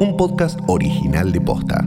un podcast original de Posta.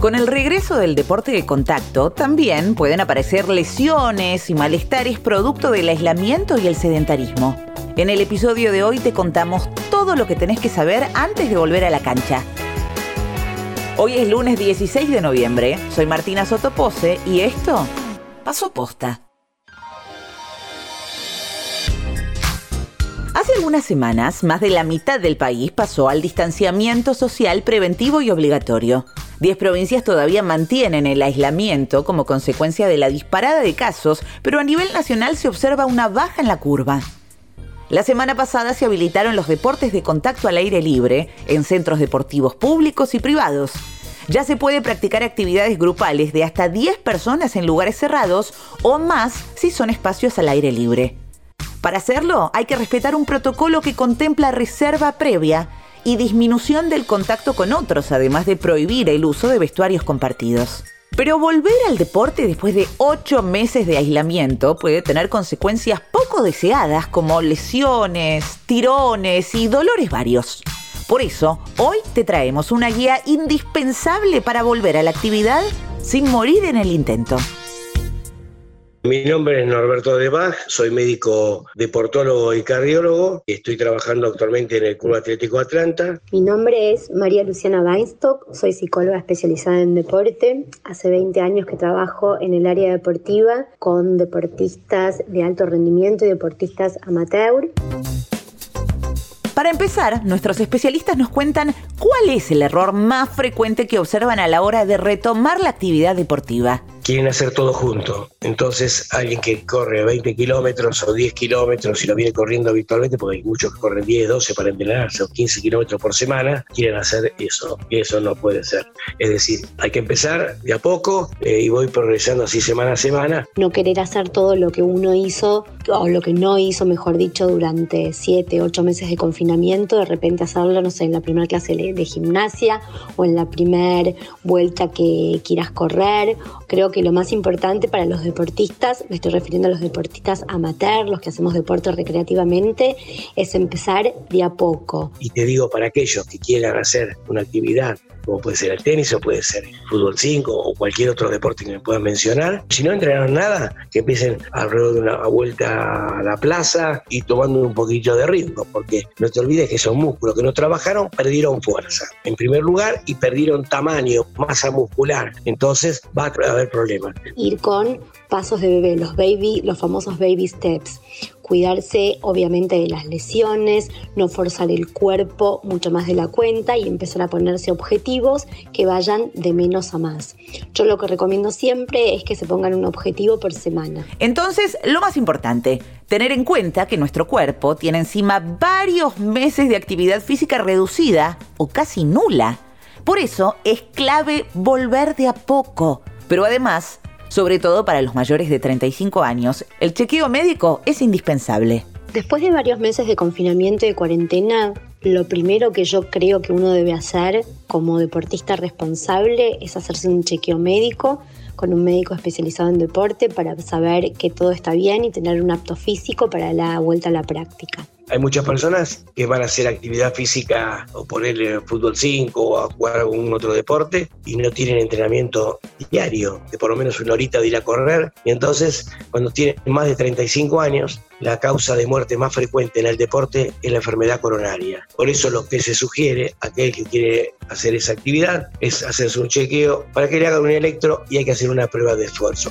Con el regreso del deporte de contacto, también pueden aparecer lesiones y malestares producto del aislamiento y el sedentarismo. En el episodio de hoy te contamos todo lo que tenés que saber antes de volver a la cancha. Hoy es lunes 16 de noviembre, soy Martina Sotopose y esto pasó posta. Hace algunas semanas, más de la mitad del país pasó al distanciamiento social preventivo y obligatorio. Diez provincias todavía mantienen el aislamiento como consecuencia de la disparada de casos, pero a nivel nacional se observa una baja en la curva. La semana pasada se habilitaron los deportes de contacto al aire libre en centros deportivos públicos y privados. Ya se puede practicar actividades grupales de hasta 10 personas en lugares cerrados o más si son espacios al aire libre. Para hacerlo hay que respetar un protocolo que contempla reserva previa y disminución del contacto con otros, además de prohibir el uso de vestuarios compartidos. Pero volver al deporte después de ocho meses de aislamiento puede tener consecuencias poco deseadas como lesiones, tirones y dolores varios. Por eso, hoy te traemos una guía indispensable para volver a la actividad sin morir en el intento. Mi nombre es Norberto de Bach, soy médico deportólogo y cardiólogo y estoy trabajando actualmente en el Club Atlético Atlanta. Mi nombre es María Luciana Weinstock, soy psicóloga especializada en deporte. Hace 20 años que trabajo en el área deportiva con deportistas de alto rendimiento y deportistas amateur. Para empezar, nuestros especialistas nos cuentan cuál es el error más frecuente que observan a la hora de retomar la actividad deportiva quieren hacer todo junto. Entonces, alguien que corre 20 kilómetros o 10 kilómetros y lo viene corriendo habitualmente, porque hay muchos que corren 10, 12 para entrenarse o 15 kilómetros por semana, quieren hacer eso. Y eso no puede ser. Es decir, hay que empezar de a poco eh, y voy progresando así semana a semana. No querer hacer todo lo que uno hizo o lo que no hizo, mejor dicho, durante 7, 8 meses de confinamiento, de repente hacerlo, no sé, en la primera clase de gimnasia o en la primera vuelta que quieras correr. Creo que lo más importante para los deportistas, me estoy refiriendo a los deportistas amateur, los que hacemos deporte recreativamente, es empezar de a poco. Y te digo, para aquellos que quieran hacer una actividad como puede ser el tenis o puede ser el fútbol 5 o cualquier otro deporte que me puedan mencionar. Si no entrenaron nada, que empiecen alrededor de una vuelta a la plaza y tomando un poquito de ritmo, porque no te olvides que esos músculos que no trabajaron perdieron fuerza, en primer lugar, y perdieron tamaño, masa muscular. Entonces va a haber problemas. Ir con pasos de bebé, los baby, los famosos baby steps cuidarse obviamente de las lesiones, no forzar el cuerpo mucho más de la cuenta y empezar a ponerse objetivos que vayan de menos a más. Yo lo que recomiendo siempre es que se pongan un objetivo por semana. Entonces, lo más importante, tener en cuenta que nuestro cuerpo tiene encima varios meses de actividad física reducida o casi nula. Por eso es clave volver de a poco. Pero además, sobre todo para los mayores de 35 años, el chequeo médico es indispensable. Después de varios meses de confinamiento y de cuarentena, lo primero que yo creo que uno debe hacer como deportista responsable es hacerse un chequeo médico con un médico especializado en deporte para saber que todo está bien y tener un apto físico para la vuelta a la práctica. Hay muchas personas que van a hacer actividad física o ponerle fútbol 5 o a jugar algún otro deporte y no tienen entrenamiento diario, de por lo menos una horita de ir a correr. Y entonces, cuando tienen más de 35 años, la causa de muerte más frecuente en el deporte es la enfermedad coronaria. Por eso lo que se sugiere a aquel que quiere hacer esa actividad es hacerse un chequeo para que le hagan un electro y hay que hacer una prueba de esfuerzo.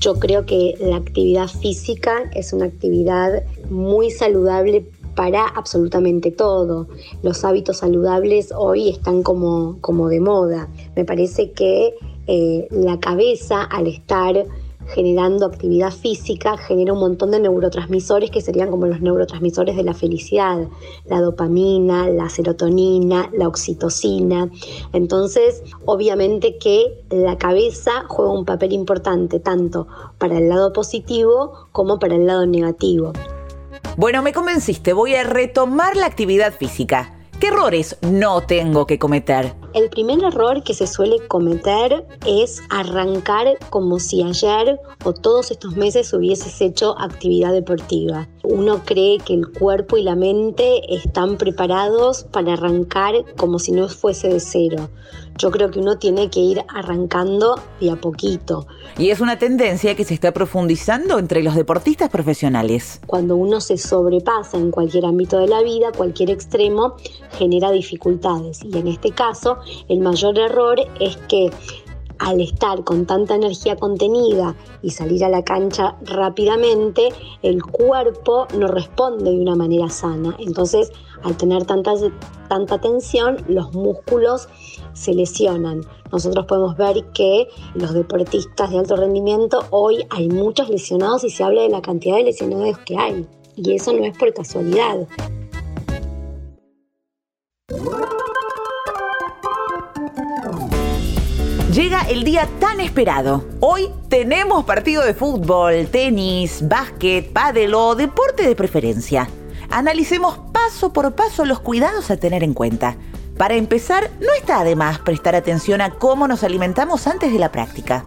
Yo creo que la actividad física es una actividad muy saludable para absolutamente todo. Los hábitos saludables hoy están como, como de moda. Me parece que eh, la cabeza al estar generando actividad física genera un montón de neurotransmisores que serían como los neurotransmisores de la felicidad, la dopamina, la serotonina, la oxitocina. Entonces, obviamente que la cabeza juega un papel importante tanto para el lado positivo como para el lado negativo. Bueno, me convenciste, voy a retomar la actividad física. ¿Qué errores no tengo que cometer? El primer error que se suele cometer es arrancar como si ayer o todos estos meses hubieses hecho actividad deportiva. Uno cree que el cuerpo y la mente están preparados para arrancar como si no fuese de cero. Yo creo que uno tiene que ir arrancando de a poquito. Y es una tendencia que se está profundizando entre los deportistas profesionales. Cuando uno se sobrepasa en cualquier ámbito de la vida, cualquier extremo genera dificultades. Y en este caso, el mayor error es que al estar con tanta energía contenida y salir a la cancha rápidamente, el cuerpo no responde de una manera sana. Entonces, al tener tanta, tanta tensión, los músculos se lesionan. Nosotros podemos ver que los deportistas de alto rendimiento, hoy hay muchos lesionados y se habla de la cantidad de lesionados que hay. Y eso no es por casualidad. Llega el día tan esperado. Hoy tenemos partido de fútbol, tenis, básquet, pádel o deporte de preferencia. Analicemos paso por paso los cuidados a tener en cuenta. Para empezar, no está de más prestar atención a cómo nos alimentamos antes de la práctica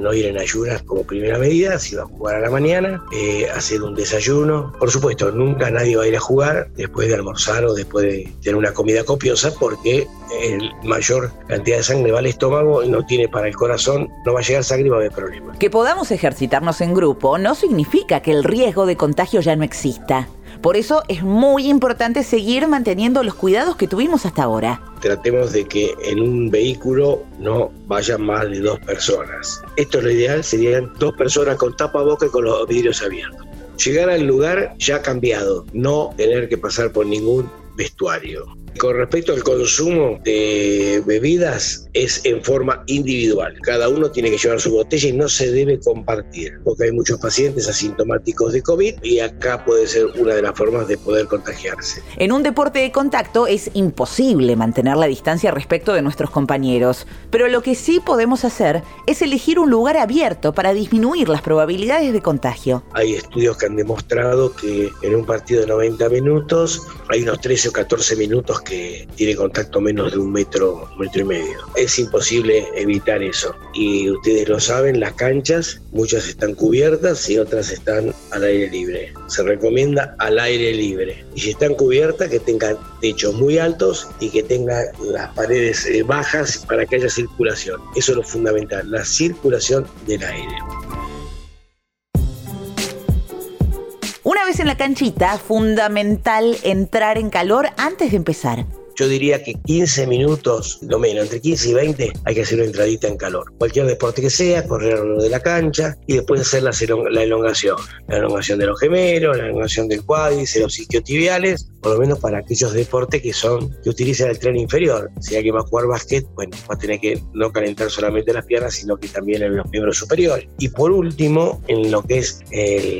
no ir en ayunas como primera medida, si va a jugar a la mañana, eh, hacer un desayuno. Por supuesto, nunca nadie va a ir a jugar después de almorzar o después de tener una comida copiosa porque el mayor cantidad de sangre va al estómago no tiene para el corazón, no va a llegar sangre y va a haber problemas. Que podamos ejercitarnos en grupo no significa que el riesgo de contagio ya no exista. Por eso es muy importante seguir manteniendo los cuidados que tuvimos hasta ahora. Tratemos de que en un vehículo no vayan más de dos personas. Esto es lo ideal, serían dos personas con tapa boca y con los vidrios abiertos. Llegar al lugar ya cambiado, no tener que pasar por ningún vestuario. Con respecto al consumo de bebidas, es en forma individual. Cada uno tiene que llevar su botella y no se debe compartir, porque hay muchos pacientes asintomáticos de COVID y acá puede ser una de las formas de poder contagiarse. En un deporte de contacto es imposible mantener la distancia respecto de nuestros compañeros, pero lo que sí podemos hacer es elegir un lugar abierto para disminuir las probabilidades de contagio. Hay estudios que han demostrado que en un partido de 90 minutos hay unos 13 o 14 minutos que tiene contacto menos de un metro, metro y medio. Es imposible evitar eso. Y ustedes lo saben, las canchas, muchas están cubiertas y otras están al aire libre. Se recomienda al aire libre. Y si están cubiertas, que tengan techos muy altos y que tengan las paredes eh, bajas para que haya circulación. Eso es lo fundamental, la circulación del aire. Una vez en la canchita, fundamental entrar en calor antes de empezar. Yo diría que 15 minutos, lo menos, entre 15 y 20, hay que hacer una entradita en calor. Cualquier deporte que sea, correr de la cancha y después hacer la, la elongación. La elongación de los gemelos, la elongación del cuádriceps, los isquiotibiales, por lo menos para aquellos deportes que son que utilizan el tren inferior. Si alguien va a jugar básquet, bueno, va a tener que no calentar solamente las piernas, sino que también en los miembros superiores. Y por último, en lo que es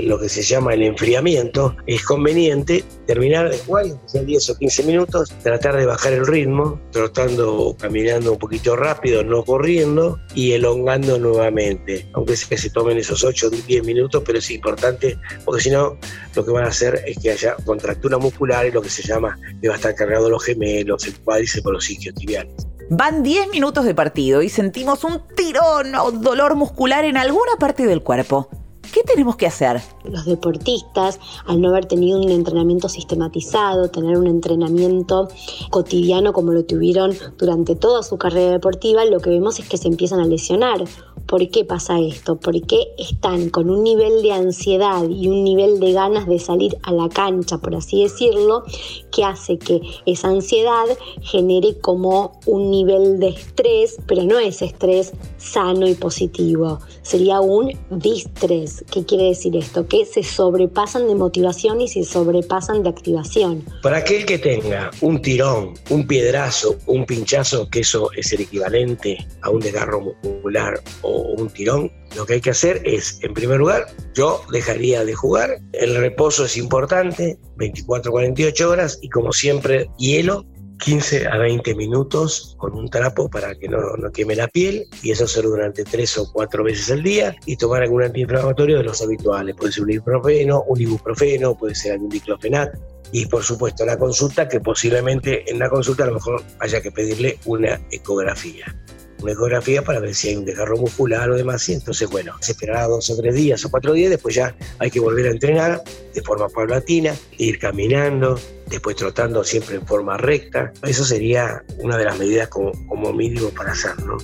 lo que se llama el enfriamiento, es conveniente terminar de jugar, sea 10 o 15 minutos, tratar de bajar el ritmo, trotando o caminando un poquito rápido, no corriendo y elongando nuevamente, aunque sea que se tomen esos 8 o 10 minutos, pero es importante porque si no, lo que van a hacer es que haya contractura muscular y lo que se llama que va a estar cargado los gemelos, el cuádriceps por los isquiotibiales. Van 10 minutos de partido y sentimos un tirón o dolor muscular en alguna parte del cuerpo. ¿Qué tenemos que hacer? Los deportistas, al no haber tenido un entrenamiento sistematizado, tener un entrenamiento cotidiano como lo tuvieron durante toda su carrera deportiva, lo que vemos es que se empiezan a lesionar. ¿Por qué pasa esto? Porque están con un nivel de ansiedad y un nivel de ganas de salir a la cancha, por así decirlo, que hace que esa ansiedad genere como un nivel de estrés, pero no es estrés sano y positivo, sería un distrés. ¿Qué quiere decir esto? Que se sobrepasan de motivación y se sobrepasan de activación. Para aquel que tenga un tirón, un piedrazo, un pinchazo, que eso es el equivalente a un desgarro muscular un tirón, lo que hay que hacer es, en primer lugar, yo dejaría de jugar. El reposo es importante, 24-48 horas y como siempre, hielo 15 a 20 minutos con un trapo para que no, no, queme la piel y eso hacerlo durante 3 o 4 veces al día y tomar algún antiinflamatorio de los habituales. Puede ser un ibuprofeno, un ibuprofeno, puede ser algún diclofenac Y por supuesto, la consulta, que posiblemente en la consulta a lo mejor haya que pedirle una ecografía una ecografía para ver si hay un desgarro muscular o demás. Y entonces, bueno, se esperará dos o tres días o cuatro días, después ya hay que volver a entrenar de forma paulatina, ir caminando, después trotando siempre en forma recta. Eso sería una de las medidas como, mínimo para hacer, ¿no?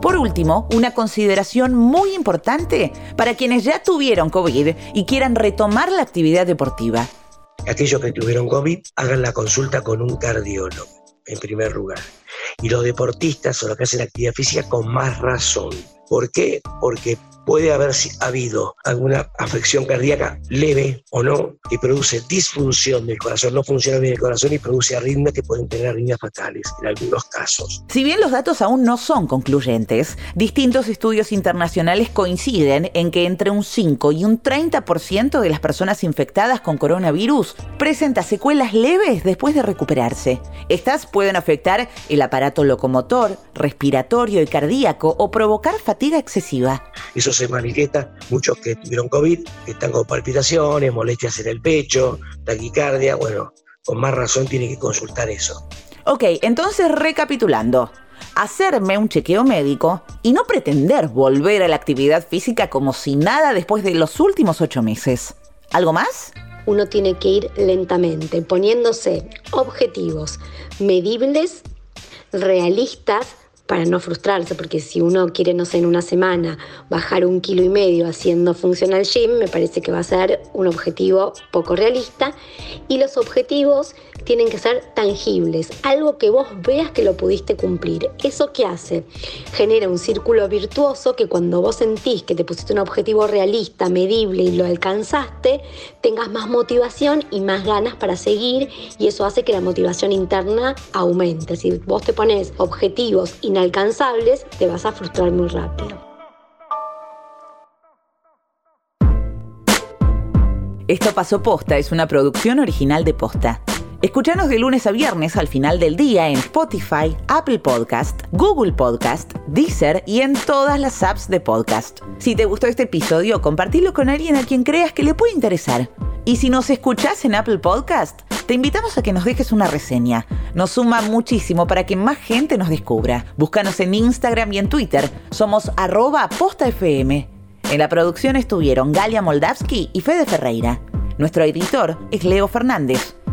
Por último, una consideración muy importante para quienes ya tuvieron COVID y quieran retomar la actividad deportiva aquellos que tuvieron COVID hagan la consulta con un cardiólogo, en primer lugar. Y los deportistas o los que hacen actividad física con más razón. ¿Por qué? Porque puede haber habido alguna afección cardíaca leve o no que produce disfunción del corazón, no funciona bien el corazón y produce arritmias que pueden tener arritmias fatales en algunos casos. Si bien los datos aún no son concluyentes, distintos estudios internacionales coinciden en que entre un 5 y un 30% de las personas infectadas con coronavirus presenta secuelas leves después de recuperarse. Estas pueden afectar el aparato locomotor, respiratorio y cardíaco o provocar fatiga excesiva. Eso se manifiesta, muchos que tuvieron COVID, que están con palpitaciones, molestias en el pecho, taquicardia, bueno, con más razón tiene que consultar eso. Ok, entonces recapitulando. Hacerme un chequeo médico y no pretender volver a la actividad física como si nada después de los últimos ocho meses. ¿Algo más? Uno tiene que ir lentamente, poniéndose objetivos medibles, realistas, para no frustrarse, porque si uno quiere, no sé, en una semana bajar un kilo y medio haciendo funcional gym, me parece que va a ser un objetivo poco realista. Y los objetivos tienen que ser tangibles, algo que vos veas que lo pudiste cumplir. ¿Eso qué hace? Genera un círculo virtuoso que cuando vos sentís que te pusiste un objetivo realista, medible y lo alcanzaste, tengas más motivación y más ganas para seguir y eso hace que la motivación interna aumente. Si vos te pones objetivos y alcanzables, te vas a frustrar muy rápido. Esto pasó posta es una producción original de posta. Escúchanos de lunes a viernes al final del día en Spotify, Apple Podcast, Google Podcast, Deezer y en todas las apps de podcast. Si te gustó este episodio, compartilo con alguien a quien creas que le puede interesar. Y si nos escuchás en Apple Podcast, te invitamos a que nos dejes una reseña. Nos suma muchísimo para que más gente nos descubra. Búscanos en Instagram y en Twitter. Somos arroba postafm. En la producción estuvieron Galia Moldavsky y Fede Ferreira. Nuestro editor es Leo Fernández.